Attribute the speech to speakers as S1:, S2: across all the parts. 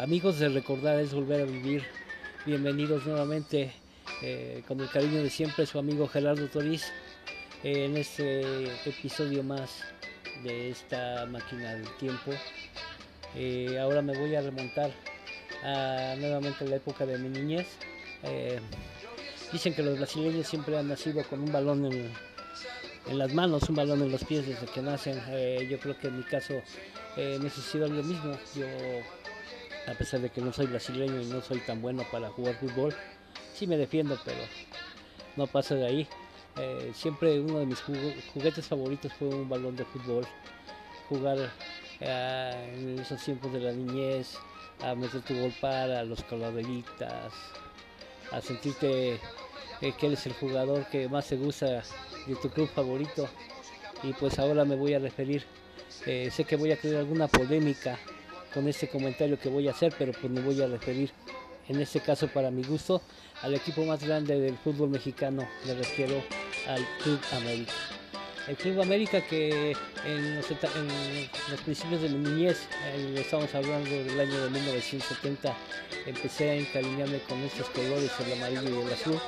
S1: Amigos de recordar es volver a vivir. Bienvenidos nuevamente eh, con el cariño de siempre su amigo Gerardo Toriz en este episodio más de esta máquina del tiempo. Eh, ahora me voy a remontar a nuevamente la época de mi niñez. Eh, dicen que los brasileños siempre han nacido con un balón en, las manos, un balón en los pies desde que nacen. yo creo que en mi caso me ha sucedido lo mismo. Yo a pesar de que no soy brasileño y no soy tan bueno para jugar fútbol. Sí me defiendo, pero no pasa de ahí. Eh, siempre uno de mis juguetes favoritos fue un balón de fútbol. Jugar eh, en esos tiempos de la niñez, a meter tu gol para, los calaveritas, a sentirte eh, que eres el jugador que más te gusta de tu club favorito. Y pues ahora me voy a referir, sé que voy a crear alguna polémica con este comentario que voy a hacer, pero pues me voy a referir en este caso para mi gusto al equipo más grande del fútbol mexicano, me refiero al Club América. El Club América que en los, principios de mi niñez, eh, estamos hablando del año de 1970, empecé a encariñarme con estos colores, el amarillo y el azul,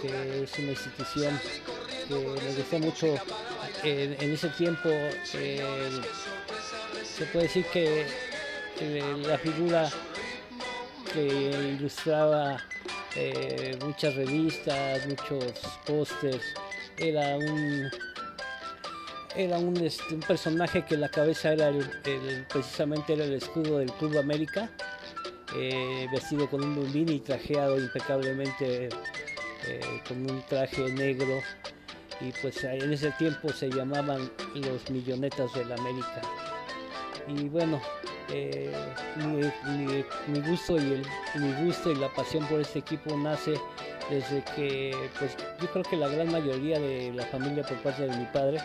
S1: que es una institución que me gustó mucho en ese tiempo. se puede decir que la figura que ilustraba eh, muchas revistas, muchos pósters, era un era un, este, personaje que la cabeza era el, precisamente era el escudo del Club América, eh, vestido con un bombín y trajeado impecablemente eh, con un traje negro y pues en ese tiempo se llamaban los millonetas del América. Y bueno, eh, mi, gusto y el, mi gusto y la pasión por este equipo nace desde que pues yo creo que la gran mayoría de la familia por parte de mi padre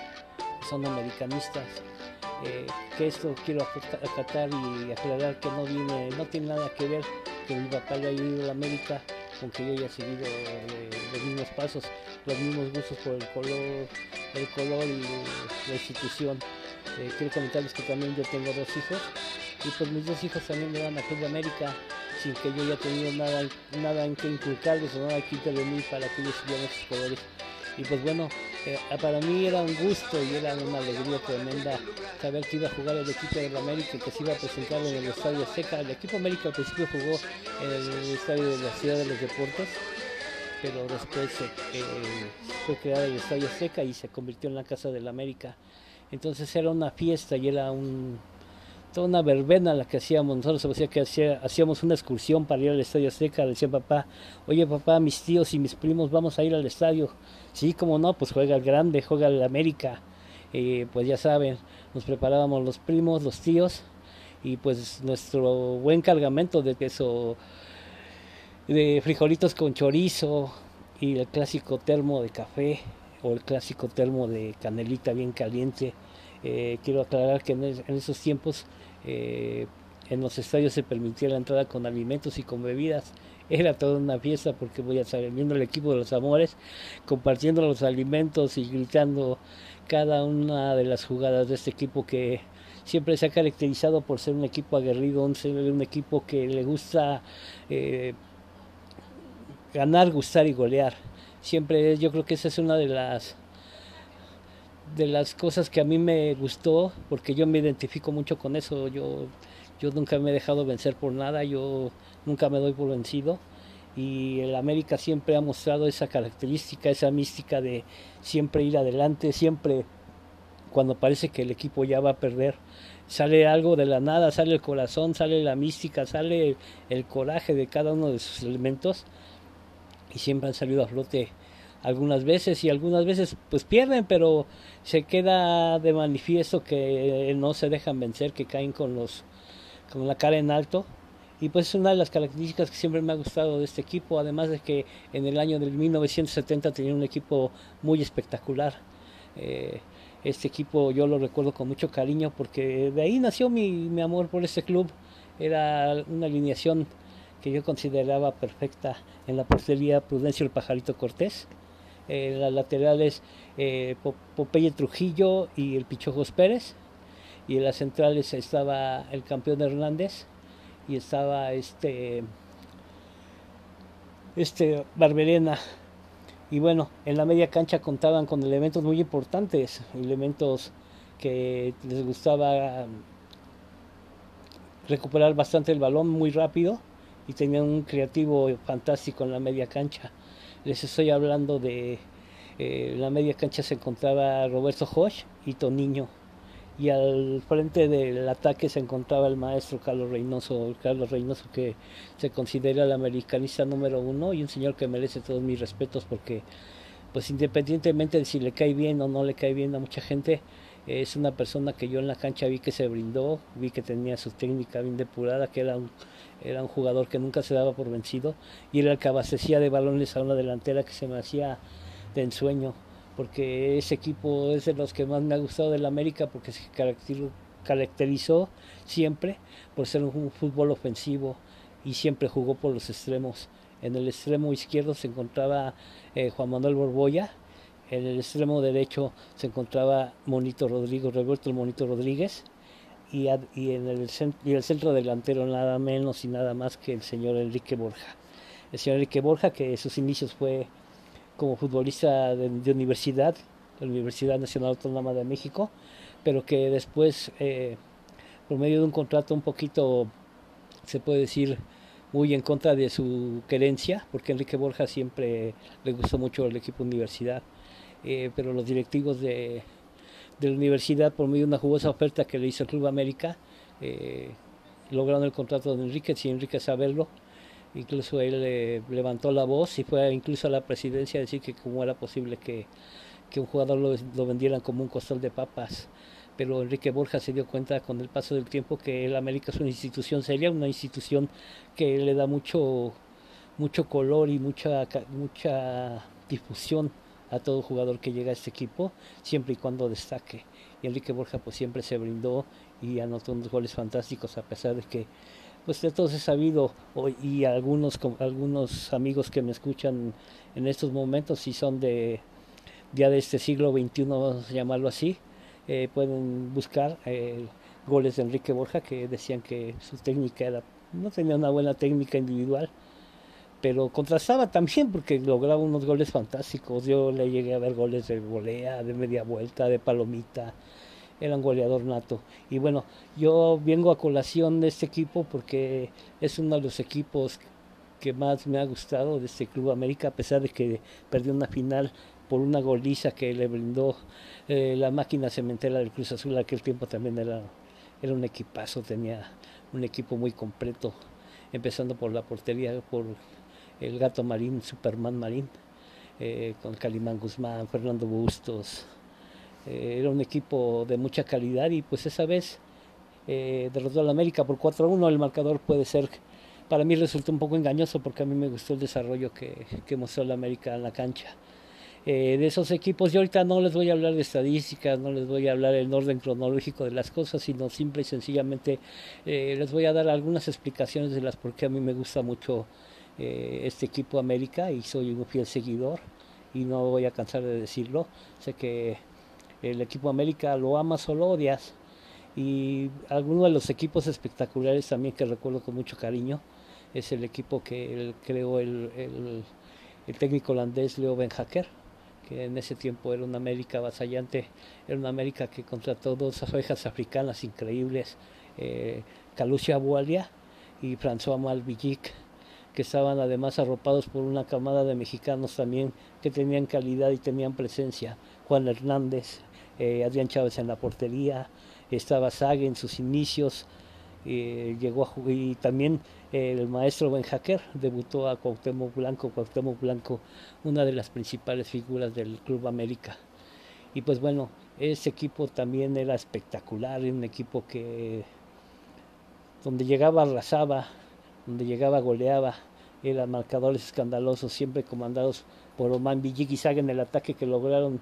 S1: son americanistas eh, que esto quiero acatar y aclarar que no viene no tiene nada que ver que mi papá haya ido a la América con que yo haya seguido eh, los mismos pasos los mismos gustos por el color el color y la institución. Quiero comentarles que también yo tengo dos hijos y pues mis dos hijos también me van a Club de América sin que yo haya tenido nada, nada en que inculcarles o nada que intervenir para que ellos siguieran esos colores. Y pues bueno, eh, para mí era un gusto y era una alegría tremenda saber que iba a jugar el equipo de América y que se iba a presentar en el Estadio Azteca. El equipo América al principio jugó en el Estadio de la Ciudad de los Deportes, pero después eh, fue creado el Estadio Azteca y se convirtió en la Casa del América. Entonces era una fiesta y era un, toda una verbena la que hacíamos. Nosotros decía que hacíamos una excursión para ir al Estadio Azteca. Decía papá, oye papá, mis tíos y mis primos vamos a ir al estadio. Sí, como no, pues juega el grande, juega el América. Eh, pues ya saben, nos preparábamos los primos, los tíos y pues nuestro buen cargamento de queso, de frijolitos con chorizo y el clásico termo de café o el clásico termo de canelita bien caliente. Eh, quiero aclarar que en, esos tiempos eh, en los estadios se permitía la entrada con alimentos y con bebidas. Era toda una fiesta porque voy a estar viendo el equipo de los amores, compartiendo los alimentos y gritando cada una de las jugadas de este equipo que siempre se ha caracterizado por ser un equipo aguerrido, un, equipo que le gusta eh, ganar, gustar y golear. Siempre yo creo que esa es una de las de las cosas que a mí me gustó, porque yo me identifico mucho con eso, yo, yo nunca me he dejado vencer por nada, yo nunca me doy por vencido y el América siempre ha mostrado esa característica, esa mística de siempre ir adelante, siempre cuando parece que el equipo ya va a perder, sale algo de la nada, sale el corazón, sale la mística, sale el coraje de cada uno de sus elementos y siempre han salido a flote algunas veces y algunas veces pues pierden, pero se queda de manifiesto que no se dejan vencer, que caen con los con la cara en alto y pues es una de las características que siempre me ha gustado de este equipo, además de que en el año del 1970 tenía un equipo muy espectacular. Eh, este equipo yo lo recuerdo con mucho cariño porque de ahí nació mi, mi amor por este club. Era una alineación que yo consideraba perfecta en la portería Prudencio el Pajarito Cortés en las laterales eh, Popeye Trujillo y el Pichojos Pérez, y en las centrales estaba el campeón Hernández y estaba este este Barberena y bueno, en la media cancha contaban con elementos muy importantes, elementos que les gustaba recuperar bastante el balón muy rápido y tenían un creativo fantástico en la media cancha. Les estoy hablando de eh, la media cancha se encontraba Roberto Hosch y Toniño. Y al frente del ataque se encontraba el maestro Carlos Reynoso, Carlos Reynoso que se considera el americanista número uno y un señor que merece todos mis respetos porque pues independientemente de si le cae bien o no le cae bien a mucha gente, es una persona que yo en la cancha vi que se brindó, vi que tenía su técnica bien depurada, que era un, era un jugador que nunca se daba por vencido y era el que abastecía de balones a una delantera que se me hacía de ensueño porque ese equipo es de los que más me ha gustado del América porque se caracterizó siempre por ser un fútbol ofensivo y siempre jugó por los extremos. En el extremo izquierdo se encontraba eh, Juan Manuel Borboya, en el extremo derecho se encontraba Monito Rodrigo, Roberto el Monito Rodríguez, y, en el, centro delantero nada menos y nada más que el señor Enrique Borja. El señor Enrique Borja, que en sus inicios fue como futbolista de, universidad, la Universidad Nacional Autónoma de México, pero que después, eh, por medio de un contrato un poquito, se puede decir, muy en contra de su querencia, porque Enrique Borja siempre le gustó mucho el equipo universidad, eh, pero los directivos de, de, la universidad, por medio de una jugosa oferta que le hizo el Club América, eh, lograron el contrato de Enrique, sin Enrique saberlo, Incluso él eh, levantó la voz y fue incluso a la presidencia a decir que cómo era posible que, un jugador lo, lo, vendieran como un costal de papas. Pero Enrique Borja se dio cuenta con el paso del tiempo que el América es una institución seria, una institución que le da mucho, mucho color y mucha, mucha difusión a todo jugador que llega a este equipo, siempre y cuando destaque. Enrique Borja pues siempre se brindó y anotó unos goles fantásticos a pesar de que pues de todos he sabido y algunos algunos amigos que me escuchan en estos momentos si son de ya de este siglo XXI vamos a llamarlo así eh, pueden buscar eh, goles de Enrique Borja que decían que su técnica era no tenía una buena técnica individual pero contrastaba también porque lograba unos goles fantásticos yo le llegué a ver goles de volea de media vuelta de palomita era un goleador nato. Y bueno, yo vengo a colación de este equipo porque es uno de los equipos que más me ha gustado de este Club América, a pesar de que perdió una final por una goliza que le brindó eh, la máquina cementera del Cruz Azul. Aquel tiempo también era, era un equipazo, tenía un equipo muy completo, empezando por la portería, por el Gato Marín, Superman Marín, eh, con Calimán Guzmán, Fernando Bustos, eh, era un equipo de mucha calidad y pues esa vez eh, derrotó al América por 4 a 1. El marcador puede ser, para mí resultó un poco engañoso porque a mí me gustó el desarrollo que, que mostró el América en la cancha. Eh, de esos equipos, yo ahorita no les voy a hablar de estadísticas, no les voy a hablar del orden cronológico de las cosas, sino simple y sencillamente les voy a dar algunas explicaciones de las por qué a mí me gusta mucho este equipo América y soy un fiel seguidor y no voy a cansar de decirlo. Sé que el equipo América lo amas o lo odias. Y algunos de los equipos espectaculares también que recuerdo con mucho cariño es el equipo que creó el, el, técnico holandés Leo Ben Hacker, que en ese tiempo era una América vasallante, era una América que contrató dos abejas africanas increíbles, eh, Calucia Bualia y François Malvillic, que estaban además arropados por una camada de mexicanos también que tenían calidad y tenían presencia. Juan Hernández, eh, Adrián Chávez en la portería, estaba Sague en sus inicios, eh, llegó a y también eh, el maestro Ben Hacker debutó a Cuauhtémoc Blanco, Cuauhtémoc Blanco, una de las principales figuras del Club América. Y pues bueno, ese equipo también era espectacular, un equipo que donde llegaba arrasaba, donde llegaba goleaba, eran marcadores escandalosos, siempre comandados por Oman Sague en el ataque que lograron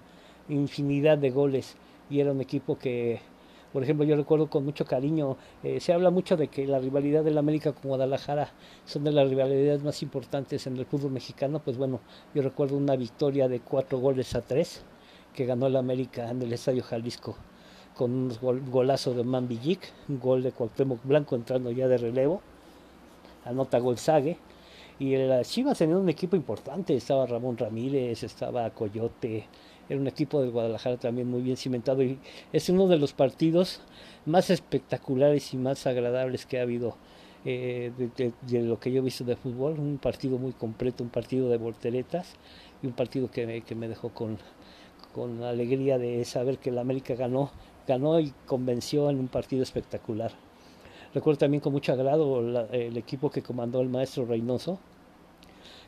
S1: infinidad de goles. Y era un equipo que, por ejemplo, yo recuerdo con mucho cariño, eh, se habla mucho de que la rivalidad del América con Guadalajara son de las rivalidades más importantes en el fútbol mexicano, pues bueno, yo recuerdo una victoria de cuatro goles a tres que ganó el América en el Estadio Jalisco con un golazo de Man un gol de Cuauhtémoc Blanco entrando ya de relevo anota Golzague. Y las Chivas tenían un equipo importante, estaba Ramón Ramírez, estaba Coyote, era un equipo del Guadalajara también muy bien cimentado y es uno de los partidos más espectaculares y más agradables que ha habido eh, de, lo que yo he visto de fútbol, un partido muy completo, un partido de volteretas y un partido que me, que me dejó con, con alegría de saber que el América ganó, ganó y convenció en un partido espectacular. Recuerdo también con mucho agrado el equipo que comandó el maestro Reynoso,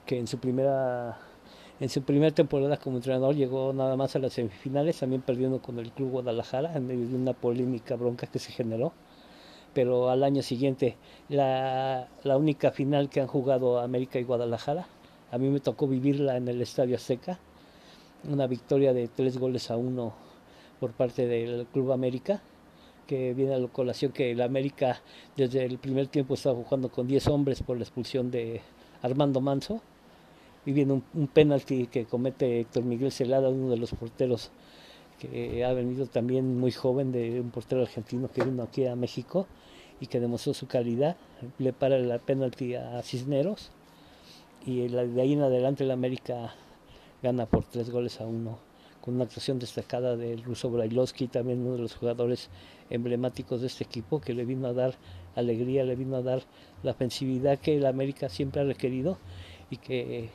S1: que en su primera en su temporada como entrenador llegó nada más a las semifinales, también perdiendo con el Club Guadalajara en medio de una polémica bronca que se generó. Pero al año siguiente, la, la única final que han jugado América y Guadalajara, a mí me tocó vivirla en el Estadio Azteca, una victoria de tres goles a uno por parte del Club América que viene a la colación que el América desde el primer tiempo estaba jugando con 10 hombres por la expulsión de Armando Manso. Y viene un, un penalti que comete Héctor Miguel Celada, uno de los porteros que ha venido también muy joven, de un portero argentino que vino aquí a México y que demostró su calidad. Le para el penalti a Cisneros y de ahí en adelante el América gana por tres goles a uno con una actuación destacada del ruso Brailovsky, también uno de los jugadores emblemáticos de este equipo, que le vino a dar alegría, le vino a dar la ofensividad que el América siempre ha requerido y que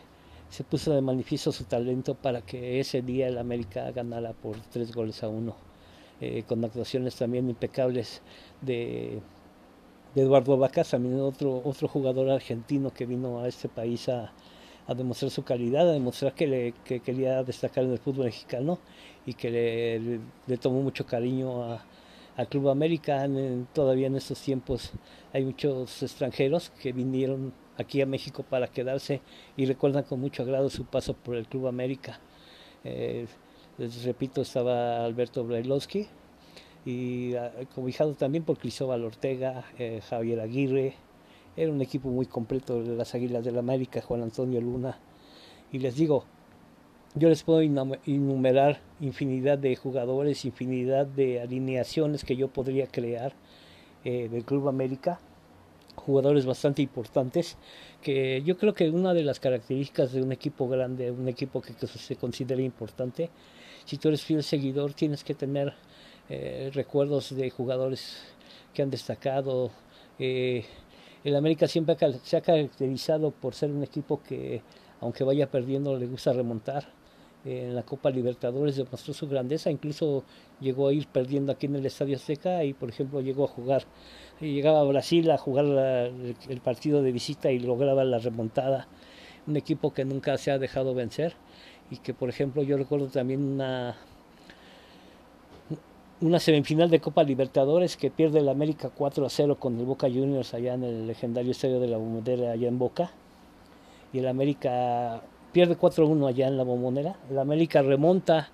S1: se puso de manifiesto su talento para que ese día el América ganara por tres goles a uno, eh, con actuaciones también impecables de, Eduardo Vacas, también otro, otro jugador argentino que vino a este país a, a demostrar su calidad, a demostrar que, le, quería destacar en el fútbol mexicano y que le, tomó mucho cariño a, Club América. todavía en estos tiempos hay muchos extranjeros que vinieron aquí a México para quedarse y recuerdan con mucho agrado su paso por el Club América. Eh, les repito, estaba Alberto Brailovsky y ah, cobijado también por Cristóbal Ortega, eh, Javier Aguirre, era un equipo muy completo de las Águilas del la América, Juan Antonio Luna. Y les digo, yo les puedo enumerar infinidad de jugadores, infinidad de alineaciones que yo podría crear eh, del Club América. Jugadores bastante importantes, que yo creo que una de las características de un equipo grande, un equipo que, se considera importante, si tú eres fiel seguidor, tienes que tener eh, recuerdos de jugadores que han destacado, eh, el América siempre se ha caracterizado por ser un equipo que, aunque vaya perdiendo, le gusta remontar. En la Copa Libertadores demostró su grandeza, incluso llegó a ir perdiendo aquí en el Estadio Azteca y, por ejemplo, llegó a jugar, llegaba a Brasil a jugar el partido de visita y lograba la remontada. Un equipo que nunca se ha dejado vencer y que, por ejemplo, yo recuerdo también una una semifinal de Copa Libertadores que pierde el América 4 a 0 con el Boca Juniors allá en el legendario estadio de la Bombonera allá en Boca. Y el América pierde 4 a 1 allá en la Bombonera. El América remonta,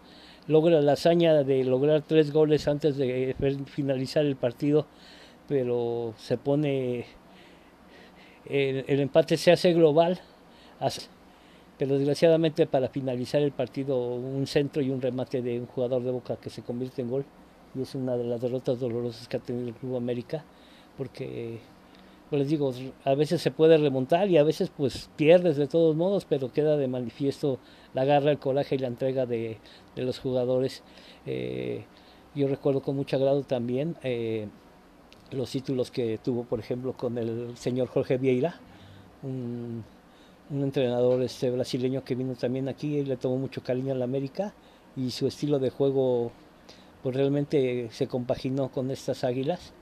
S1: logra la hazaña de lograr tres goles antes de finalizar el partido, pero se pone. El, el empate se hace global. Pero desgraciadamente para finalizar el partido un centro y un remate de un jugador de Boca que se convierte en gol y es una de las derrotas dolorosas que ha tenido el Club América, porque, pues les digo, a veces se puede remontar y a veces pues pierdes de todos modos, pero queda de manifiesto la garra, el coraje y la entrega de, los jugadores. Eh, yo recuerdo con mucho agrado también eh, los títulos que tuvo, por ejemplo, con el señor Jorge Vieira, un, un entrenador este brasileño que vino también aquí y le tomó mucho cariño a la América y su estilo de juego pues realmente se compaginó con estas águilas,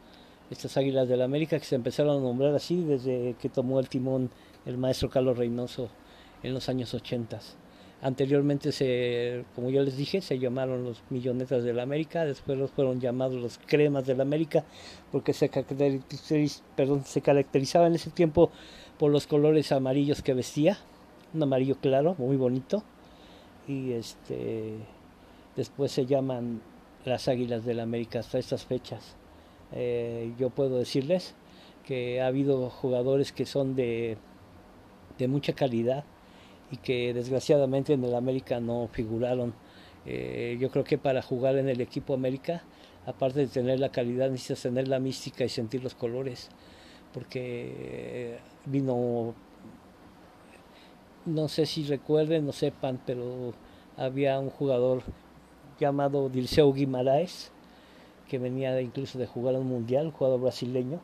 S1: estas águilas del América que se empezaron a nombrar así desde que tomó el timón el maestro Carlos Reynoso en los años 80. Anteriormente, se, como ya les dije, se llamaron los Millonetas de la América, después los fueron llamados los Cremas de la América, porque se, perdón, se caracterizaba en ese tiempo por los colores amarillos que vestía, un amarillo claro, muy bonito, y este después se llaman las Águilas del la América hasta estas fechas. Eh, yo puedo decirles que ha habido jugadores que son de, de mucha calidad y que desgraciadamente en el América no figuraron. Eh, yo creo que para jugar en el equipo América, aparte de tener la calidad, necesitas tener la mística y sentir los colores, porque vino, no sé si recuerden, no sepan, pero había un jugador llamado Dirceu Guimaraes, que venía incluso de jugar a un mundial, un jugador brasileño,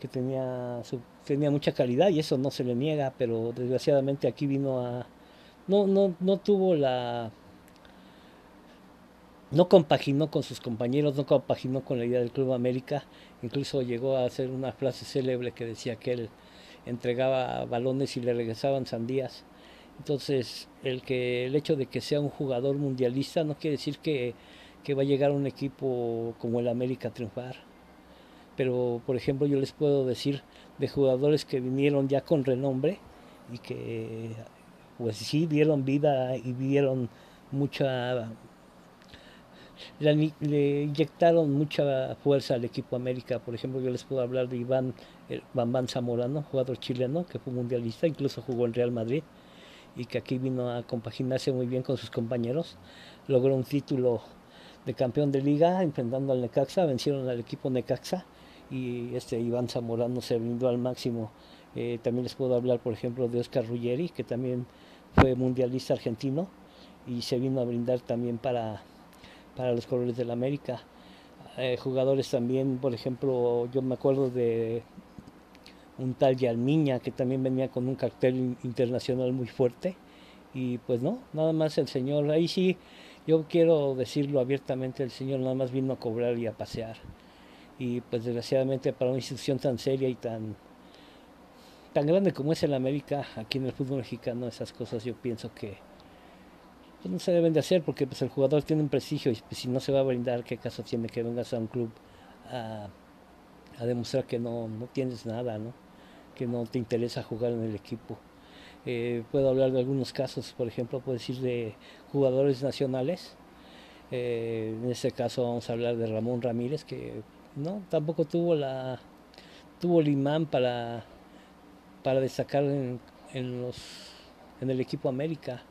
S1: que tenía, tenía mucha calidad y eso no se le niega, pero desgraciadamente aquí vino a... No, no, no tuvo la... No compaginó con sus compañeros, no compaginó con la idea del Club América, incluso llegó a hacer una frase célebre que decía que él entregaba balones y le regresaban sandías. Entonces, el que el hecho de que sea un jugador mundialista no quiere decir que, que va a llegar un equipo como el América a triunfar pero por ejemplo yo les puedo decir de jugadores que vinieron ya con renombre y que pues sí dieron vida y dieron mucha le, inyectaron mucha fuerza al equipo América. Por ejemplo, yo les puedo hablar de Iván Bambán Zamorano, jugador chileno que fue mundialista, incluso jugó en Real Madrid y que aquí vino a compaginarse muy bien con sus compañeros. Logró un título de campeón de liga enfrentando al Necaxa, vencieron al equipo Necaxa y este Iván Zamorano se brindó al máximo. Eh, también les puedo hablar, por ejemplo, de Oscar Ruggeri, que también fue mundialista argentino y se vino a brindar también para, para los colores del América. Eh, jugadores también, por ejemplo, yo me acuerdo de un tal Yalmiña que también venía con un cartel internacional muy fuerte. Y pues no, nada más el señor, ahí sí, yo quiero decirlo abiertamente, el señor nada más vino a cobrar y a pasear. Y pues desgraciadamente para una institución tan seria y tan tan grande como es el América aquí en el fútbol mexicano esas cosas yo pienso que pues, no se deben de hacer porque pues el jugador tiene un prestigio y pues, si no se va a brindar qué caso tiene que vengas a un club a, demostrar que no, no tienes nada no que no te interesa jugar en el equipo. Eh, puedo hablar de algunos casos por ejemplo puedo decir de jugadores nacionales. Eh, en este caso vamos a hablar de Ramón Ramírez que no, tampoco tuvo la tuvo el imán para para destacar en, los en el equipo América.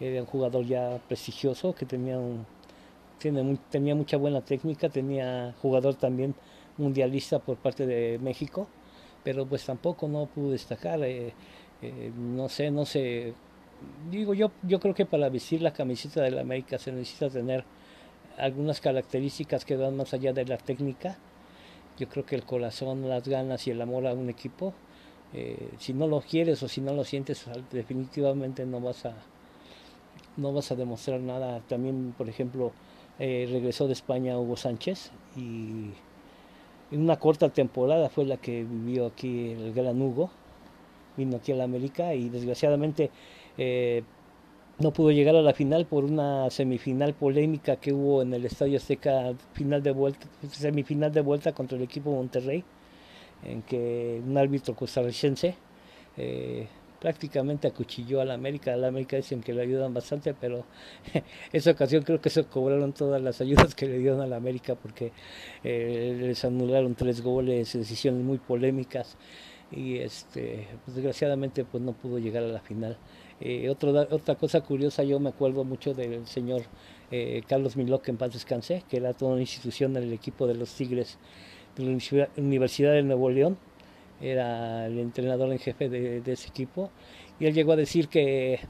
S1: Era un jugador ya prestigioso que tenía un tiene, tenía mucha buena técnica, tenía jugador también mundialista por parte de México, pero pues tampoco no pudo destacar. Eh, eh, no sé, no sé. Digo, yo, yo creo que para vestir la camiseta de la América se necesita tener algunas características que van más allá de la técnica. Yo creo que el corazón, las ganas y el amor a un equipo, eh, si no lo quieres o si no lo sientes, definitivamente no vas a, no vas a demostrar nada. También, por ejemplo, regresó de España Hugo Sánchez y en una corta temporada fue la que vivió aquí el gran Hugo, vino aquí a la América y desgraciadamente eh, no pudo llegar a la final por una semifinal polémica que hubo en el Estadio Azteca, final de vuelta, semifinal de vuelta contra el equipo Monterrey, en que un árbitro costarricense eh, prácticamente acuchilló a la América. A la América dicen que le ayudan bastante, pero esa ocasión creo que se cobraron todas las ayudas que le dieron a la América porque eh, les anularon tres goles, decisiones muy polémicas y este, pues, desgraciadamente pues no pudo llegar a la final. Eh, otra cosa curiosa, yo me acuerdo mucho del señor eh, Carlos Miló, que en paz descanse, que era toda una institución en el equipo de los Tigres de la Universidad de Nuevo León, era el entrenador en jefe de, ese equipo, y él llegó a decir que,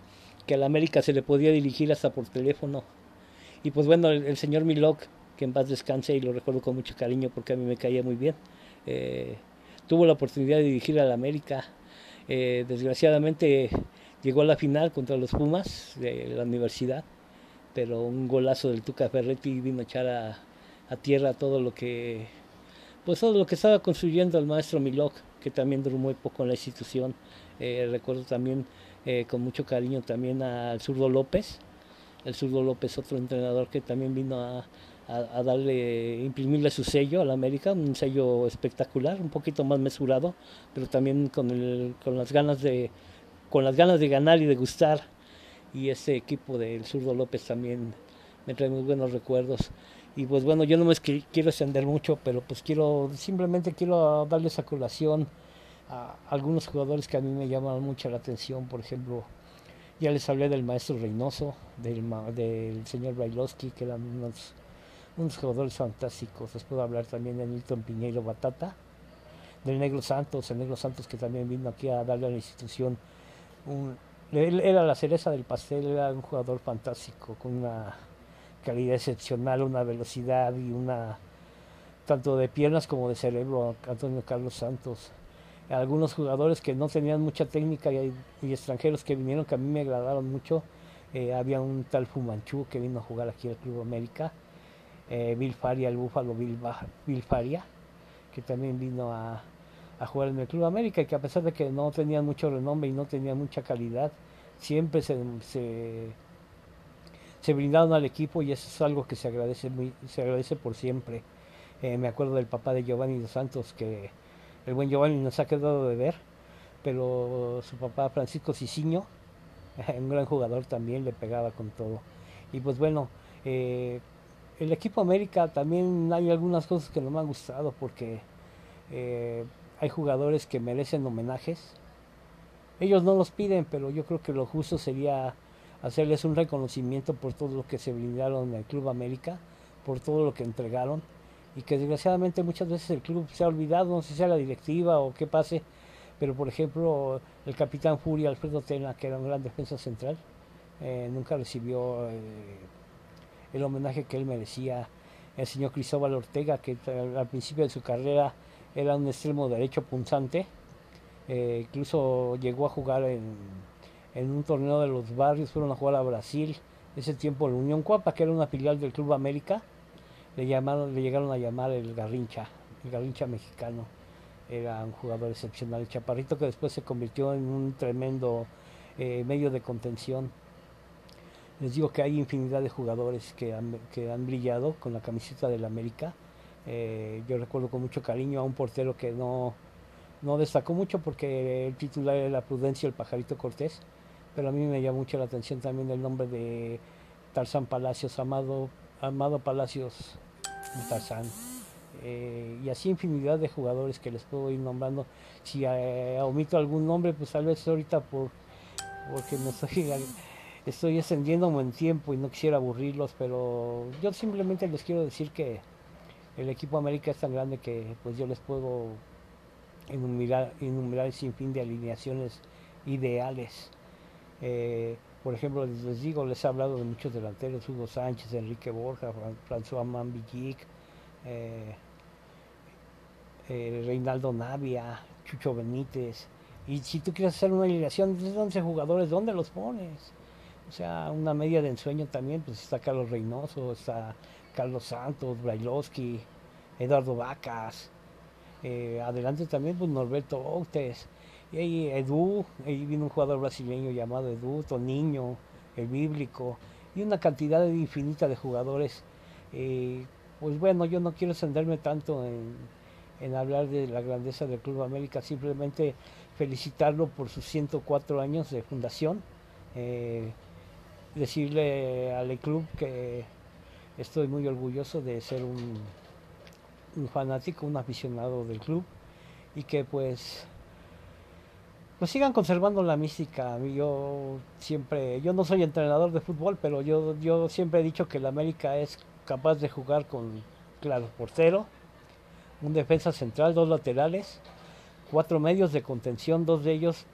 S1: que a América se le podía dirigir hasta por teléfono. Y pues bueno, el, señor Milok, que en paz descanse, y lo recuerdo con mucho cariño porque a mí me caía muy bien, eh, tuvo la oportunidad de dirigir a la América. desgraciadamente Llegó a la final contra los Pumas de la universidad, pero un golazo del Tuca Ferretti vino a echar a, tierra todo lo que pues todo lo que estaba construyendo el maestro Milok, que también duró muy poco en la institución. Eh, recuerdo también eh, con mucho cariño también al zurdo López, el zurdo López, otro entrenador que también vino a, darle, imprimirle su sello a la América, un sello espectacular, un poquito más mesurado, pero también con, con las ganas de, con las ganas de ganar y de gustar. Y ese equipo del Zurdo López también me trae muy buenos recuerdos. Y pues bueno, yo no me quiero extender mucho, pero pues quiero, simplemente quiero darles a colación a algunos jugadores que a mí me llaman mucho la atención. Por ejemplo, ya les hablé del maestro Reynoso, del, del señor Brailovsky, que eran unos, jugadores fantásticos. Les puedo hablar también de Milton Piñeiro Batata, del Negro Santos, el Negro Santos que también vino aquí a darle a la institución un, él era la cereza del pastel, era un jugador fantástico, con una calidad excepcional, una velocidad y una tanto de piernas como de cerebro, Antonio Carlos Santos. Algunos jugadores que no tenían mucha técnica y, extranjeros que vinieron que a mí me agradaron mucho. Eh, había un tal Fumanchu que vino a jugar aquí al Club América, eh, Bill Faria, el búfalo Bill, Faria, que también vino a, a jugar en el Club América y que a pesar de que no tenían mucho renombre y no tenían mucha calidad, siempre se, brindaron al equipo y eso es algo que se agradece, muy, se agradece por siempre. Eh, me acuerdo del papá de Giovanni dos Santos, que el buen Giovanni nos ha quedado de ver, pero su papá Francisco Ciciño, un gran jugador también, le pegaba con todo. Y pues bueno, eh, el equipo América también hay algunas cosas que no me han gustado porque eh, hay jugadores que merecen homenajes. Ellos no los piden, pero yo creo que lo justo sería hacerles un reconocimiento por todo lo que se brindaron el Club América, por todo lo que entregaron y que desgraciadamente muchas veces el club se ha olvidado, no sé si sea la directiva o qué pase, pero por ejemplo el capitán Furia, Alfredo Tena, que era un gran defensa central, eh, nunca recibió eh, el homenaje que él merecía. El señor Cristóbal Ortega, que al principio de su carrera era un extremo derecho punzante. Eh, incluso llegó a jugar en, un torneo de los barrios, fueron a jugar a Brasil. Ese tiempo la Unión Cuapa, que era una filial del Club América, le, llamaron, le llegaron a llamar el Garrincha, el Garrincha mexicano. Era un jugador excepcional, el chaparrito que después se convirtió en un tremendo eh, medio de contención. Les digo que hay infinidad de jugadores que han, brillado con la camiseta del América eh, yo recuerdo con mucho cariño a un portero que no, no destacó mucho porque el titular era Prudencia, el pajarito Cortés, pero a mí me llamó mucho la atención también el nombre de Tarzán Palacios, Amado, Amado Palacios Tarzán. Eh, y así infinidad de jugadores que les puedo ir nombrando. Si eh, omito algún nombre, pues tal vez ahorita por porque no estoy, estoy extendiéndome en tiempo y no quisiera aburrirlos, pero yo simplemente les quiero decir que el equipo América es tan grande que pues yo les puedo enumerar, enumerar sin fin de alineaciones ideales. Eh, por ejemplo, les, digo, les he hablado de muchos delanteros, Hugo Sánchez, Enrique Borja, François Mambillic, eh, eh, Reinaldo Navia, Chucho Benítez. Y si tú quieres hacer una alineación de 11 jugadores, ¿dónde los pones? O sea, una media de ensueño también, pues está Carlos Reynoso, está Carlos Santos, Brailovsky, Eduardo Vacas, eh, adelante también pues Norberto Outes, y ahí Edu, ahí vino un jugador brasileño llamado Edu, Toniño, el bíblico, y una cantidad infinita de jugadores. Eh, pues bueno, yo no quiero extenderme tanto en, hablar de la grandeza del Club América, simplemente felicitarlo por sus 104 años de fundación, eh, decirle al club que Estoy muy orgulloso de ser un, fanático, un aficionado del club y que pues pues sigan conservando la mística. Yo siempre, yo no soy entrenador de fútbol, pero yo, yo siempre he dicho que el América es capaz de jugar con, claro, portero, un defensa central, dos laterales, cuatro medios de contención, dos de ellos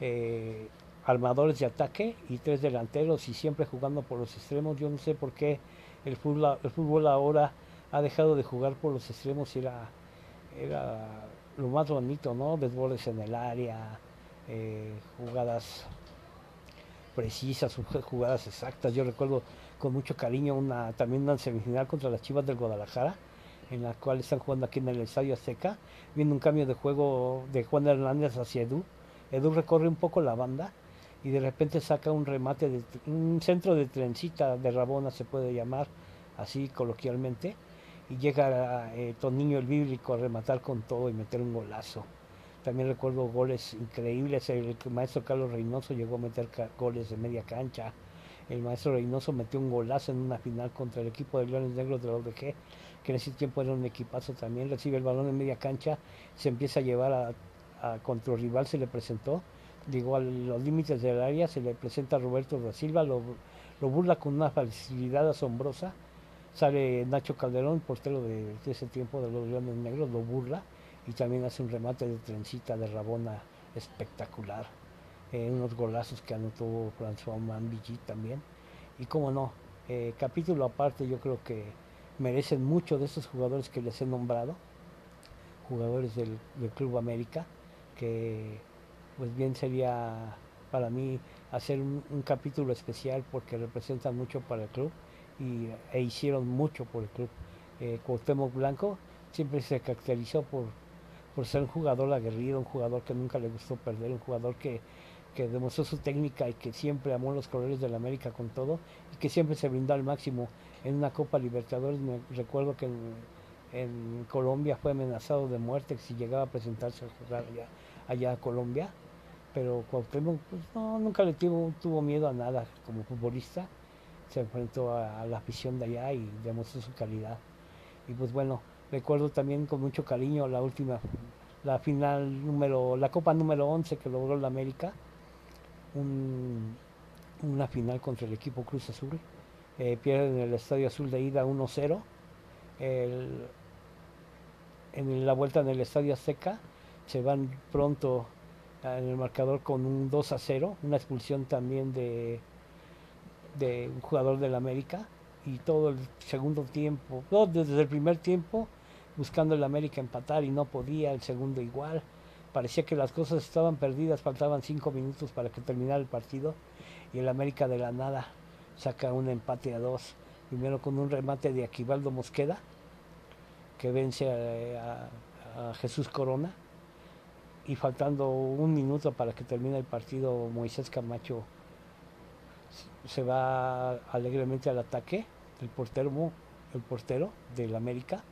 S1: eh, armadores de ataque y tres delanteros y siempre jugando por los extremos. Yo no sé por qué el fútbol, el fútbol ahora ha dejado de jugar por los extremos era, era lo más bonito, ¿no? Desbordes en el área, eh, jugadas precisas, jugadas exactas. Yo recuerdo con mucho cariño una también una semifinal contra las Chivas del Guadalajara, en la cual están jugando aquí en el Estadio Azteca, viendo un cambio de juego de Juan Hernández hacia Edu. Edu recorre un poco la banda y de repente saca un remate, de, un centro de trencita de Rabona se puede llamar así coloquialmente, y llega eh, Toniño el Bíblico a rematar con todo y meter un golazo. También recuerdo goles increíbles, el, maestro Carlos Reynoso llegó a meter goles de media cancha, el maestro Reynoso metió un golazo en una final contra el equipo de Leones Negros de la ODG, que en ese tiempo era un equipazo también, recibe el balón en media cancha, se empieza a llevar a, a contra rival, se le presentó, llegó a los límites del área, se le presenta a Roberto da Silva, lo, burla con una facilidad asombrosa. Sale Nacho Calderón, portero de, ese tiempo de los Leones Negros, lo burla y también hace un remate de trencita de Rabona espectacular. Eh, unos golazos que anotó François Manvilly también. Y como no, eh, capítulo aparte yo creo que merecen mucho de estos jugadores que les he nombrado, jugadores del, Club América, que pues bien sería para mí hacer un, capítulo especial porque representan mucho para el club y, e hicieron mucho por el club. Eh, Cuauhtémoc Blanco siempre se caracterizó por, por ser un jugador aguerrido, un jugador que nunca le gustó perder, un jugador que, que demostró su técnica y que siempre amó los colores del América con todo y que siempre se brindó al máximo en una Copa Libertadores. Me recuerdo que en, Colombia fue amenazado de muerte si llegaba a presentarse a jugar allá, allá a Colombia, pero Cuauhtémoc pues, no, nunca le tuvo, tuvo miedo a nada como futbolista. Se enfrentó a, la afición de allá y demostró su calidad. Y pues bueno, recuerdo también con mucho cariño la última, la final número, la Copa número 11 que logró la América una final contra el equipo Cruz Azul. Eh, pierden el Estadio Azul de ida 1-0. En la vuelta en el Estadio Azteca se van pronto en el marcador con un 2 0, una expulsión también de, de un jugador del América y todo el segundo tiempo, desde el primer tiempo buscando el América empatar y no podía, el segundo igual. Parecía que las cosas estaban perdidas, faltaban cinco minutos para que terminara el partido y el América de la nada saca un empate a dos, primero con un remate de Aquivaldo Mosqueda, que vence a, Jesús Corona, y faltando un minuto para que termine el partido, Moisés Camacho se va alegremente al ataque, el portero, el portero del América,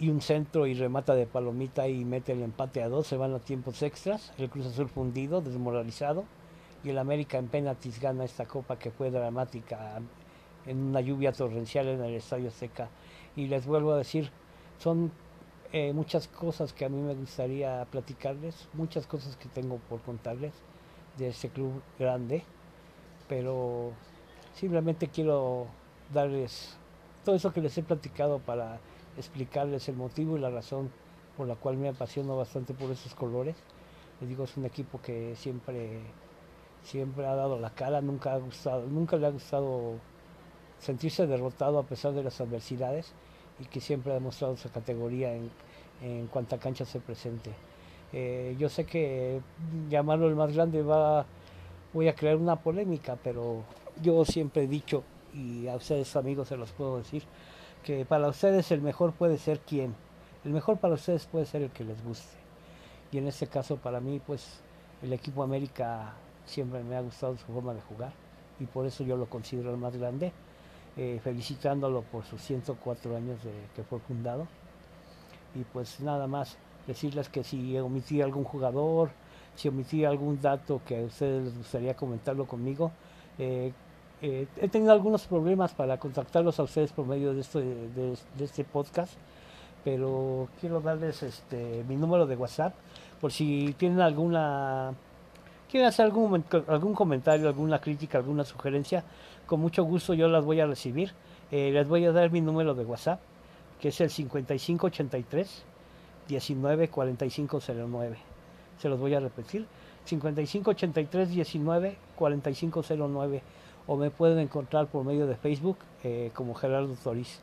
S1: y un centro y remata de palomita y mete el empate a dos, se van a tiempos extras, el Cruz Azul fundido, desmoralizado, y el América en penaltis gana esta copa que fue dramática en una lluvia torrencial en el Estadio Seca. Y les vuelvo a decir, son eh, muchas cosas que a mí me gustaría platicarles, muchas cosas que tengo por contarles de este club grande, pero simplemente quiero darles todo eso que les he platicado para explicarles el motivo y la razón por la cual me apasiono bastante por esos colores. Les digo, es un equipo que siempre, siempre ha dado la cara, nunca, ha gustado, nunca le ha gustado sentirse derrotado a pesar de las adversidades y que siempre ha demostrado su categoría en, en cuanta cancha se presente. Eh, yo sé que llamarlo el más grande va, voy a crear una polémica, pero yo siempre he dicho, y a ustedes amigos se los puedo decir, que para ustedes el mejor puede ser quien. El mejor para ustedes puede ser el que les guste. Y en este caso para mí, pues el equipo América siempre me ha gustado su forma de jugar y por eso yo lo considero el más grande, eh, felicitándolo por sus 104 años de que fue fundado. Y pues nada más decirles que si omití algún jugador, si omití algún dato que a ustedes les gustaría comentarlo conmigo, eh, eh, he tenido algunos problemas para contactarlos a ustedes por medio de, este podcast, pero quiero darles este, mi número de WhatsApp por si tienen alguna, quieren hacer algún, algún comentario, alguna crítica, alguna sugerencia, con mucho gusto yo las voy a recibir. Eh, les voy a dar mi número de WhatsApp, que es el 5583 194509. Se los voy a repetir. 5583 194509 o me pueden encontrar por medio de Facebook eh, como Gerardo Toriz.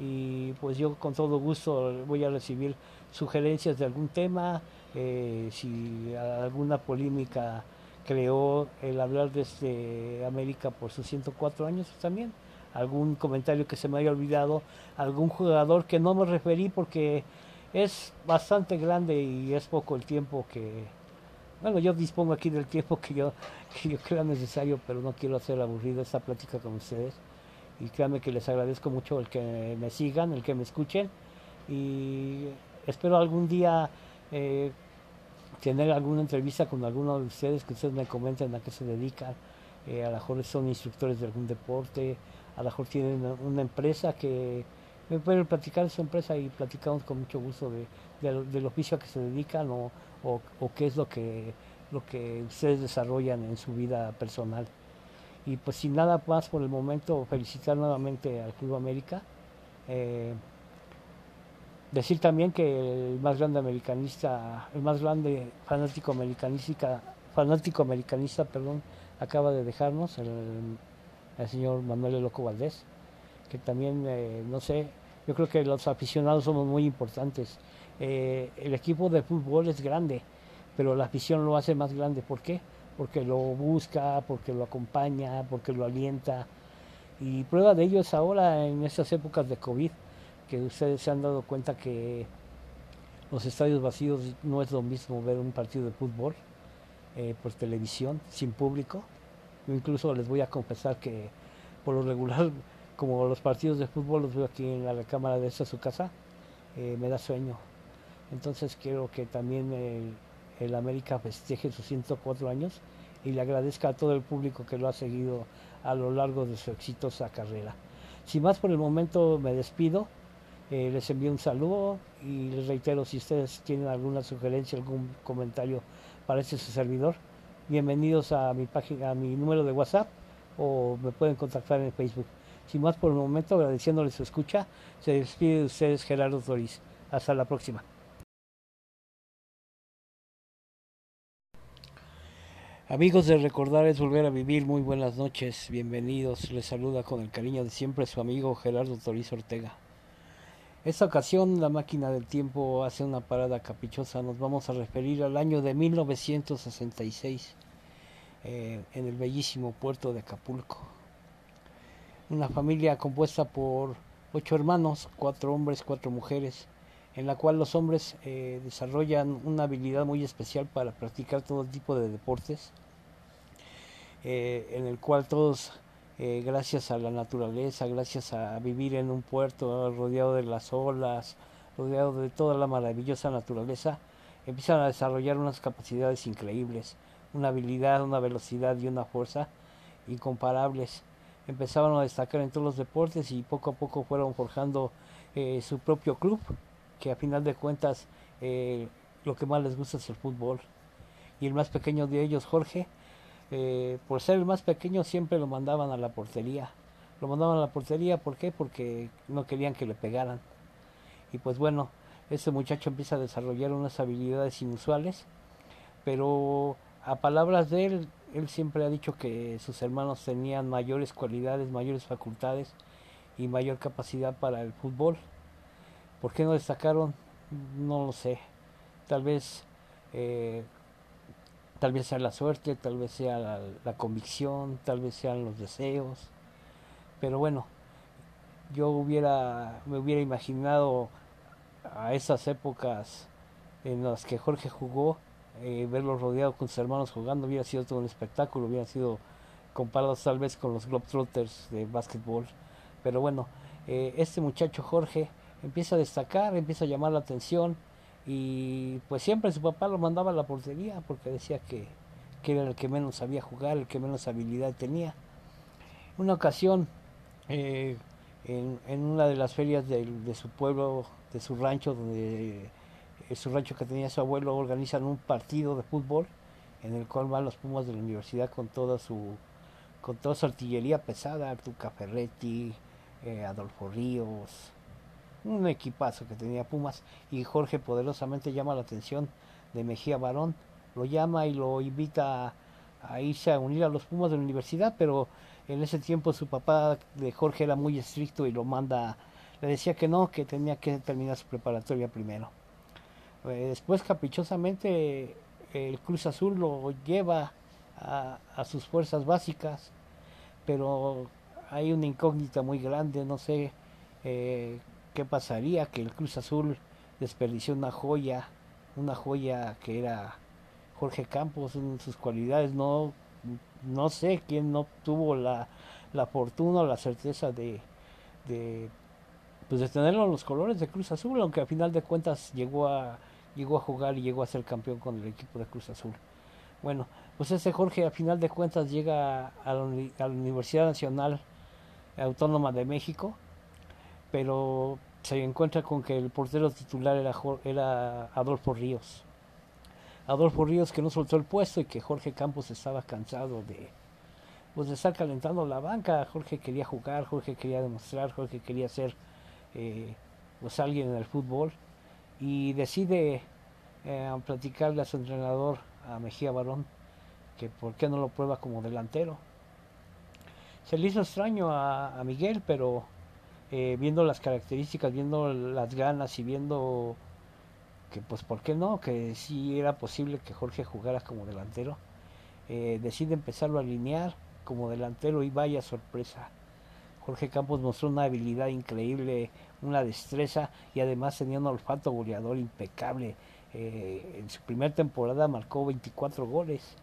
S1: Y pues yo con todo gusto voy a recibir sugerencias de algún tema, eh, si alguna polémica creó el hablar desde América por sus 104 años también, algún comentario que se me haya olvidado, algún jugador que no me referí porque es bastante grande y es poco el tiempo que, bueno, yo dispongo aquí del tiempo que yo, que yo crea necesario, pero no quiero hacer aburrido esta plática con ustedes. Y créanme que les agradezco mucho el que me sigan, el que me escuchen. Y espero algún día eh, tener alguna entrevista con alguno de ustedes, que ustedes me comenten a qué se dedican. Eh, a lo mejor son instructores de algún deporte, a lo mejor tienen una empresa que me pueden platicar de su empresa y platicamos con mucho gusto de, del oficio a que se dedican o, o, qué es lo que, lo que ustedes desarrollan en su vida personal. Y pues sin nada más por el momento, felicitar nuevamente al Club América. Eh, decir también que el más grande americanista, el más grande fanático americanista, fanático americanista, perdón, acaba de dejarnos, el, señor Manuel Loco Valdés, que también, eh, no sé, yo creo que los aficionados somos muy importantes. Eh, el equipo de fútbol es grande, pero la afición lo hace más grande. ¿Por qué? Porque lo busca, porque lo acompaña, porque lo alienta. Y prueba de ello es ahora en estas épocas de COVID, que ustedes se han dado cuenta que los estadios vacíos no es lo mismo ver un partido de fútbol eh, por televisión, sin público. Yo incluso les voy a confesar que por lo regular, como los partidos de fútbol los veo aquí en la recámara de esta su casa, eh, me da sueño. Entonces quiero que también el, América festeje sus 104 años y le agradezca a todo el público que lo ha seguido a lo largo de su exitosa carrera. Sin más por el momento me despido, eh, les envío un saludo y les reitero si ustedes tienen alguna sugerencia, algún comentario para este servidor, bienvenidos a mi página, a mi número de WhatsApp o me pueden contactar en Facebook. Sin más por el momento, agradeciéndoles su escucha, se despide de ustedes Gerardo Toriz. Hasta la próxima. Amigos de Recordar es Volver a Vivir, muy buenas noches, bienvenidos. Les saluda con el cariño de siempre su amigo Gerardo Toriz Ortega. Esta ocasión la máquina del tiempo hace una parada caprichosa. Nos vamos a referir al año de 1966 eh, en el bellísimo puerto de Acapulco. Una familia compuesta por ocho hermanos, cuatro hombres, cuatro mujeres, en la cual los hombres eh, desarrollan una habilidad muy especial para practicar todo tipo de deportes, eh, en el cual todos, eh, gracias a la naturaleza, gracias a vivir en un puerto rodeado de las olas, rodeado de toda la maravillosa naturaleza, empiezan a desarrollar unas capacidades increíbles, una habilidad, una velocidad y una fuerza incomparables. Empezaron a destacar en todos los deportes y poco a poco fueron forjando su propio club que a final de cuentas eh, lo que más les gusta es el fútbol. Y el más pequeño de ellos, Jorge, eh, por ser el más pequeño siempre lo mandaban a la portería. Lo mandaban a la portería, ¿por qué? Porque no querían que le pegaran. Y pues bueno, ese muchacho empieza a desarrollar unas habilidades inusuales, pero a palabras de él, él siempre ha dicho que sus hermanos tenían mayores cualidades, mayores facultades y mayor capacidad para el fútbol. ¿Por qué no destacaron? No lo sé. Tal vez, eh, tal vez sea la suerte, tal vez sea la, la, convicción, tal vez sean los deseos. Pero bueno, yo hubiera, me hubiera imaginado a esas épocas en las que Jorge jugó, eh, verlo rodeado con sus hermanos jugando hubiera sido todo un espectáculo, hubiera sido comparado tal vez con los Globetrotters de básquetbol. Pero bueno, eh, este muchacho Jorge empieza a destacar, empieza a llamar la atención y pues siempre su papá lo mandaba a la portería porque decía que, era el que menos sabía jugar, el que menos habilidad tenía. Una ocasión, eh, en, una de las ferias de, su pueblo, de su rancho, donde su rancho que tenía su abuelo, organizan un partido de fútbol en el cual van los Pumas de la universidad con toda su con toda su artillería pesada, Artuca Ferretti, eh, Adolfo Ríos, un equipazo que tenía Pumas y Jorge poderosamente llama la atención de Mejía Barón, lo llama y lo invita a, irse a unir a los Pumas de la universidad, pero en ese tiempo su papá de Jorge era muy estricto y lo manda, le decía que no, que tenía que terminar su preparatoria primero. Eh, después caprichosamente el Cruz Azul lo lleva a, sus fuerzas básicas, pero hay una incógnita muy grande, no sé eh, qué pasaría que el Cruz Azul desperdició una joya, una joya que era Jorge Campos, en sus cualidades, no, no sé quién no tuvo la, la fortuna o la certeza de, de, pues de tenerlo en los colores de Cruz Azul, aunque a final de cuentas llegó a, llegó a jugar y llegó a ser campeón con el equipo de Cruz Azul. Bueno, pues ese Jorge a final de cuentas llega a la, Universidad Nacional Autónoma de México, pero se encuentra con que el portero titular era, era Adolfo Ríos. Adolfo Ríos que no soltó el puesto y que Jorge Campos estaba cansado de, pues de estar calentando la banca. Jorge quería jugar, Jorge quería demostrar, Jorge quería ser eh, pues alguien en el fútbol. Y decide eh, platicarle a su entrenador, a Mejía Barón, que por qué no lo prueba como delantero. Se le hizo extraño a, Miguel, pero eh, viendo las características, viendo las ganas y viendo que pues por qué no, que sí era posible que Jorge jugara como delantero, eh, decide empezarlo a alinear como delantero y vaya sorpresa. Jorge Campos mostró una habilidad increíble, una destreza y además tenía un olfato goleador impecable. Eh, en su primera temporada marcó 24 goles.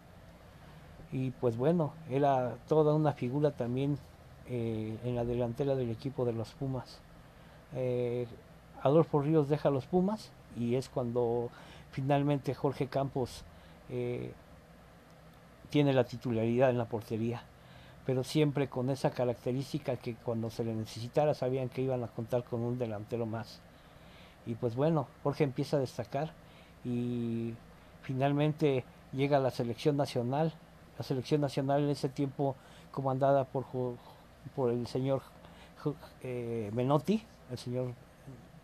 S1: Y pues bueno, era toda una figura también eh, en la delantera del equipo de los Pumas. Eh, Adolfo Ríos deja los Pumas y es cuando finalmente Jorge Campos tiene la titularidad en la portería pero siempre con esa característica que cuando se le necesitara sabían que iban a contar con un delantero más. Y pues bueno, Jorge empieza a destacar y finalmente llega a la selección nacional. La selección nacional en ese tiempo comandada por, por el señor eh, Menotti, el señor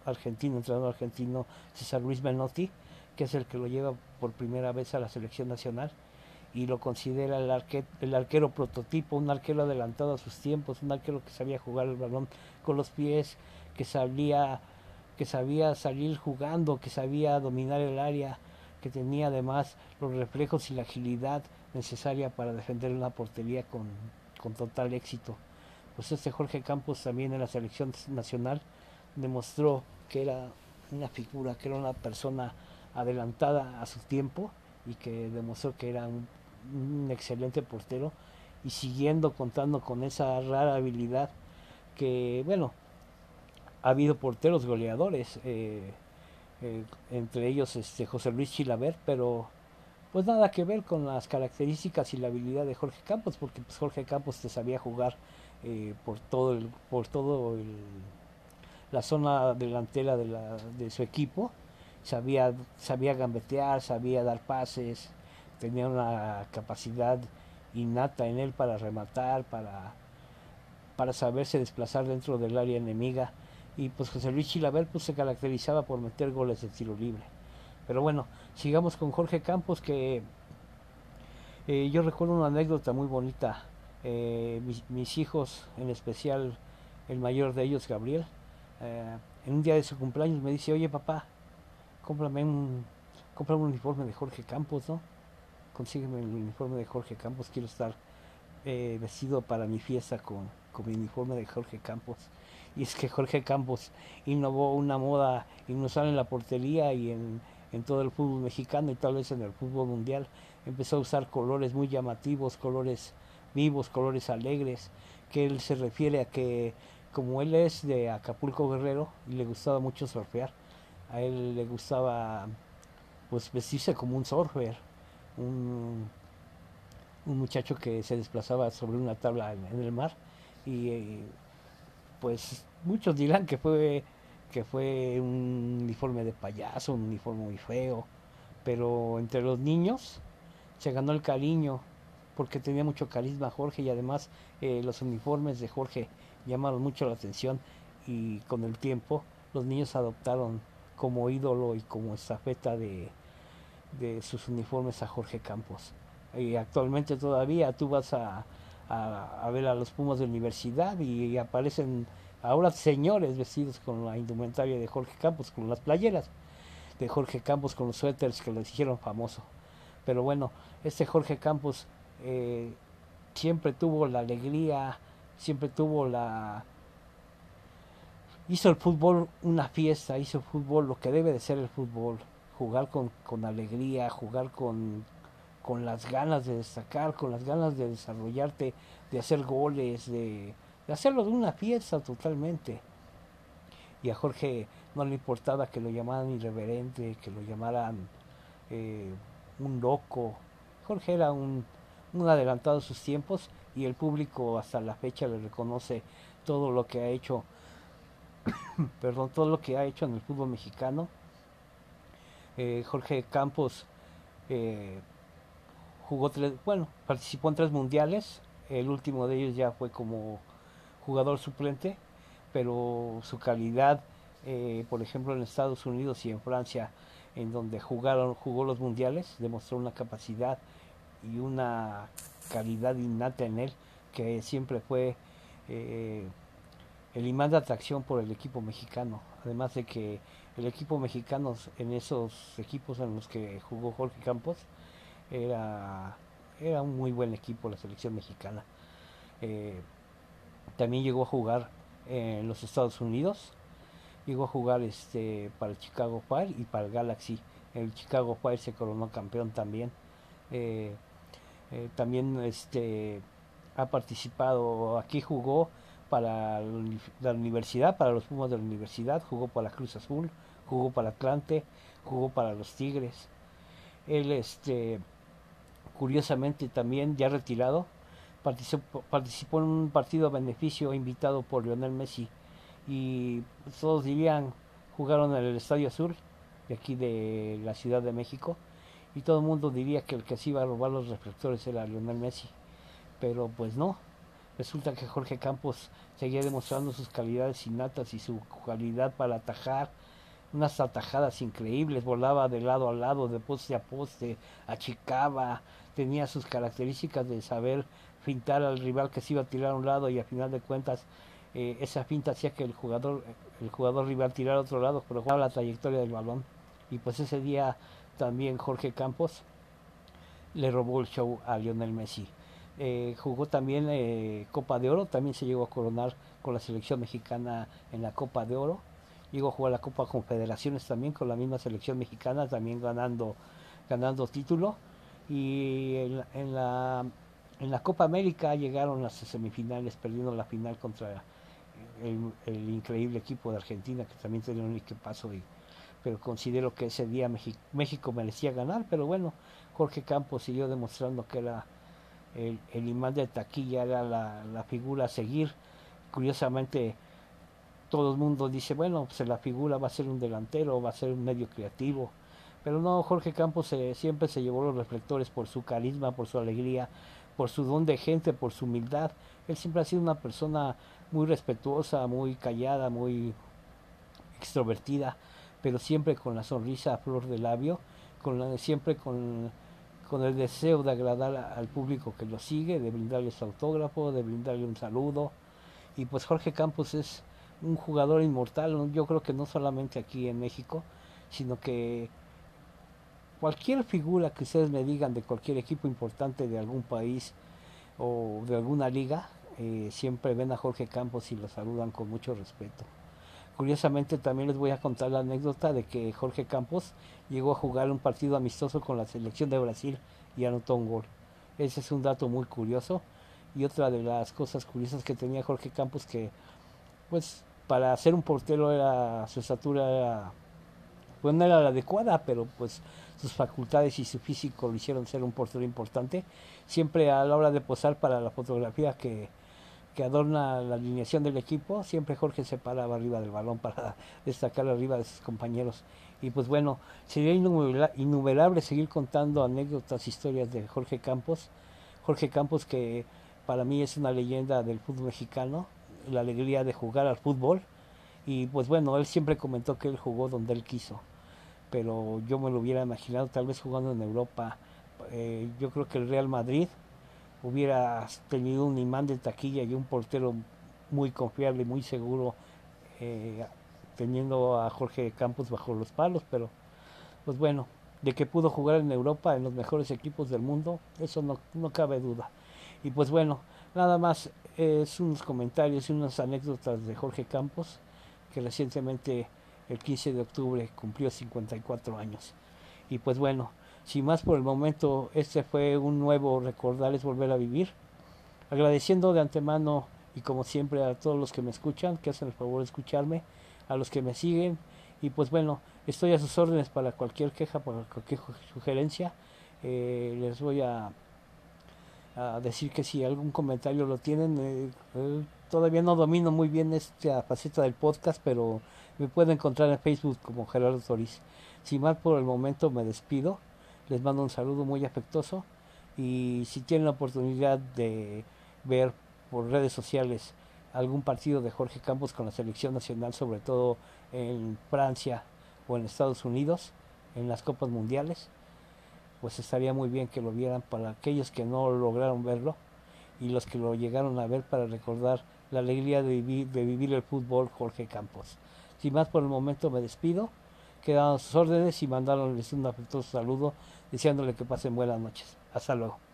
S1: argentino, entrenador argentino César Luis Menotti, que es el que lo lleva por primera vez a la selección nacional y lo considera el, el arquero prototipo, un arquero adelantado a sus tiempos, un arquero que sabía jugar el balón con los pies, que sabía, que sabía salir jugando, que sabía dominar el área, que tenía además los reflejos y la agilidad necesaria para defender una portería con, con total éxito. Pues este Jorge Campos también en la selección nacional demostró que era una figura, que era una persona adelantada a su tiempo y que demostró que era un un excelente portero y siguiendo contando con esa rara habilidad que, bueno, ha habido porteros goleadores, eh, eh, entre ellos este José Luis Chilaver, pero pues nada que ver con las características y la habilidad de Jorge Campos, porque pues Jorge Campos te sabía jugar eh, por todo el, por todo la zona delantera de, la, de su equipo, sabía, sabía gambetear, sabía dar pases, tenía una capacidad innata en él para rematar, para, para saberse desplazar dentro del área enemiga. Y pues José Luis Chilaver pues, se caracterizaba por meter goles de tiro libre. Pero bueno, sigamos con Jorge Campos, que eh, yo recuerdo una anécdota muy bonita. Eh, mis, hijos, en especial el mayor de ellos, Gabriel, eh, en un día de su cumpleaños me dice, oye papá, cómprame un, cómprame un uniforme de Jorge Campos, ¿no? Consígueme el uniforme de Jorge Campos, quiero estar eh, vestido para mi fiesta con, mi uniforme de Jorge Campos. Y es que Jorge Campos innovó una moda inusual en la portería y en, en todo el fútbol mexicano y tal vez en el fútbol mundial. Empezó a usar colores muy llamativos, colores vivos, colores alegres, que él se refiere a que como él es de Acapulco Guerrero y le gustaba mucho surfear, a él le gustaba pues vestirse como un surfer un, muchacho que se desplazaba sobre una tabla en, el mar y eh, pues muchos dirán que fue que fue un uniforme de payaso, un uniforme muy feo, pero entre los niños se ganó el cariño porque tenía mucho carisma Jorge y además eh, los uniformes de Jorge llamaron mucho la atención y con el tiempo los niños adoptaron como ídolo y como estafeta de, de sus uniformes a Jorge Campos. Y actualmente todavía tú vas a, a, ver a los Pumas de universidad y, aparecen ahora señores vestidos con la indumentaria de Jorge Campos, con las playeras de Jorge Campos, con los suéteres que les hicieron famoso. Pero bueno, este Jorge Campos eh, siempre tuvo la alegría, siempre tuvo la... Hizo el fútbol una fiesta, hizo el fútbol lo que debe de ser el fútbol jugar con, con alegría, jugar con, con las ganas de destacar, con las ganas de desarrollarte, de hacer goles, de, hacerlo de una fiesta totalmente. Y a Jorge no le importaba que lo llamaran irreverente, que lo llamaran eh, un loco. Jorge era un, un adelantado a sus tiempos y el público hasta la fecha le reconoce todo lo que ha hecho, perdón, todo lo que ha hecho en el fútbol mexicano eh, Jorge Campos eh, jugó tres, bueno, participó en tres mundiales, el último de ellos ya fue como jugador suplente, pero su calidad, eh, por ejemplo en Estados Unidos y en Francia, en donde jugaron, jugó los mundiales, demostró una capacidad y una calidad innata en él que siempre fue el imán de atracción por el equipo mexicano. Además de que el equipo mexicano en esos equipos en los que jugó Jorge Campos era, era un muy buen equipo la selección mexicana. Eh, también llegó a jugar en los Estados Unidos, llegó a jugar este para el Chicago Fire y para el Galaxy. El Chicago Fire se coronó campeón también. Eh, eh, también este ha participado, aquí jugó para la universidad, para los Pumas de la universidad, jugó para la Cruz Azul, jugó para Atlante, jugó para los Tigres. Él, este, curiosamente también ya retirado, participó, en un partido a beneficio invitado por Lionel Messi. Y todos dirían jugaron en el Estadio Azul de aquí de la Ciudad de México y todo el mundo diría que el que se iba a robar los reflectores era Lionel Messi. Pero pues no. Resulta que Jorge Campos seguía demostrando sus calidades innatas y su cualidad para atajar unas atajadas increíbles, volaba de lado a lado, de poste a poste, achicaba, tenía sus características de saber fintar al rival que se iba a tirar a un lado y a final de cuentas eh, esa finta hacía que el jugador el jugador rival tirara a otro lado, pero jugaba la trayectoria del balón. Y pues ese día también Jorge Campos le robó el show a Lionel Messi. Eh, jugó también eh, Copa de Oro, también se llegó a coronar con la selección mexicana en la Copa de Oro. Llegó a jugar la Copa Confederaciones también con la misma selección mexicana, también ganando, ganando título. Y en, la, en la Copa América llegaron las semifinales, perdiendo la final contra el, increíble equipo de Argentina, que también tenía un equipazo. Y, pero considero que ese día México, México merecía ganar. Pero bueno, Jorge Campos siguió demostrando que era el, el imán de taquilla era la, figura a seguir. Curiosamente, todo el mundo dice, bueno, pues la figura va a ser un delantero, va a ser un medio creativo. Pero no, Jorge Campos siempre se llevó los reflectores por su carisma, por su alegría, por su don de gente, por su humildad. Él siempre ha sido una persona muy respetuosa, muy callada, muy extrovertida, pero siempre con la sonrisa a flor de labio, con siempre con con el deseo de agradar al público que lo sigue, de brindarle su autógrafo, de brindarle un saludo. Y pues Jorge Campos es un jugador inmortal, yo creo que no solamente aquí en México, sino que cualquier figura que ustedes me digan de cualquier equipo importante de algún país o de alguna liga, eh, siempre ven a Jorge Campos y lo saludan con mucho respeto. Curiosamente también les voy a contar la anécdota de que Jorge Campos llegó a jugar un partido amistoso con la selección de Brasil y anotó un gol. Ese es un dato muy curioso. Y otra de las cosas curiosas que tenía Jorge Campos que pues para ser un portero era su estatura era pues no era la adecuada, pero pues sus facultades y su físico lo hicieron ser un portero importante. Siempre a la hora de posar para la fotografía que que adorna la alineación del equipo, siempre Jorge se paraba arriba del balón para destacar arriba de sus compañeros. Y pues bueno, sería innumerable seguir contando anécdotas, historias de Jorge Campos. Jorge Campos que para mí es una leyenda del fútbol mexicano, la alegría de jugar al fútbol. Y pues bueno, él siempre comentó que él jugó donde él quiso, pero yo me lo hubiera imaginado tal vez jugando en Europa. Eh, yo creo que el Real Madrid hubiera tenido un imán de taquilla y un portero muy confiable, muy seguro, eh, teniendo a Jorge Campos bajo los palos, pero pues bueno, de que pudo jugar en Europa en los mejores equipos del mundo, eso no, no cabe duda. Y pues bueno, nada más es unos comentarios y unas anécdotas de Jorge Campos, que recientemente el 15 de octubre cumplió 54 años. Y pues bueno, sin más por el momento, este fue un nuevo recordarles volver a vivir. Agradeciendo de antemano y como siempre a todos los que me escuchan, que hacen el favor de escucharme, a los que me siguen. Y pues bueno, estoy a sus órdenes para cualquier queja, para cualquier sugerencia. Eh, les voy a, decir que si algún comentario lo tienen, eh, eh, todavía no domino muy bien esta faceta del podcast, pero me pueden encontrar en Facebook como Gerardo Toriz. Sin más por el momento me despido les mando un saludo muy afectuoso y si tienen la oportunidad de ver por redes sociales algún partido de Jorge Campos con la selección nacional, sobre todo en Francia o en Estados Unidos, en las Copas Mundiales, pues estaría muy bien que lo vieran para aquellos que no lograron verlo y los que lo llegaron a ver para recordar la alegría de vivir, de vivir el fútbol Jorge Campos. Sin más por el momento me despido, quedan sus órdenes y mandarles un afectuoso saludo deseándole que pasen buenas noches. Hasta luego.